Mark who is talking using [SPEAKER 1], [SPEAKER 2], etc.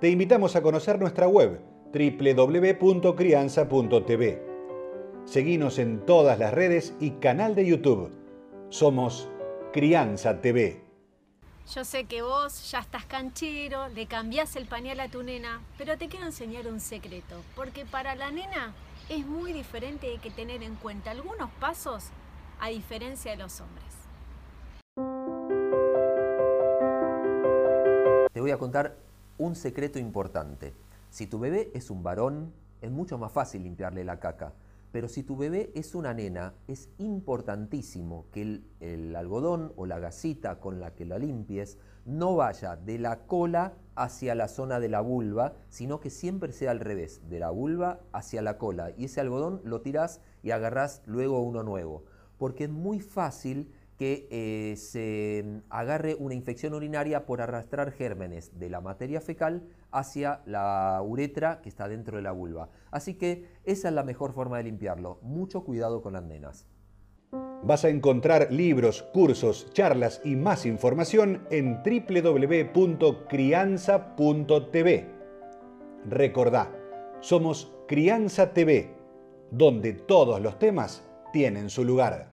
[SPEAKER 1] te invitamos a conocer nuestra web www.crianza.tv. Seguimos en todas las redes y canal de YouTube. Somos Crianza TV.
[SPEAKER 2] Yo sé que vos ya estás canchero, le cambiás el pañal a tu nena, pero te quiero enseñar un secreto, porque para la nena es muy diferente y hay que tener en cuenta algunos pasos a diferencia de los hombres.
[SPEAKER 3] Te voy a contar un secreto importante. Si tu bebé es un varón, es mucho más fácil limpiarle la caca. Pero si tu bebé es una nena, es importantísimo que el, algodón o la gasita con la que la limpies no vaya de la cola hacia la zona de la vulva, sino que siempre sea al revés, de la vulva hacia la cola. Y ese algodón lo tirás y agarrás luego uno nuevo. Porque es muy fácil que eh, se mm, agarre una infección urinaria por arrastrar gérmenes de la materia fecal hacia la uretra que está dentro de la vulva. Así que esa es la mejor forma de limpiarlo. Mucho cuidado con las nenas.
[SPEAKER 1] Vas a encontrar libros, cursos, charlas y más información en www.crianza.tv. Recordá, somos Crianza TV, donde todos los temas tienen su lugar.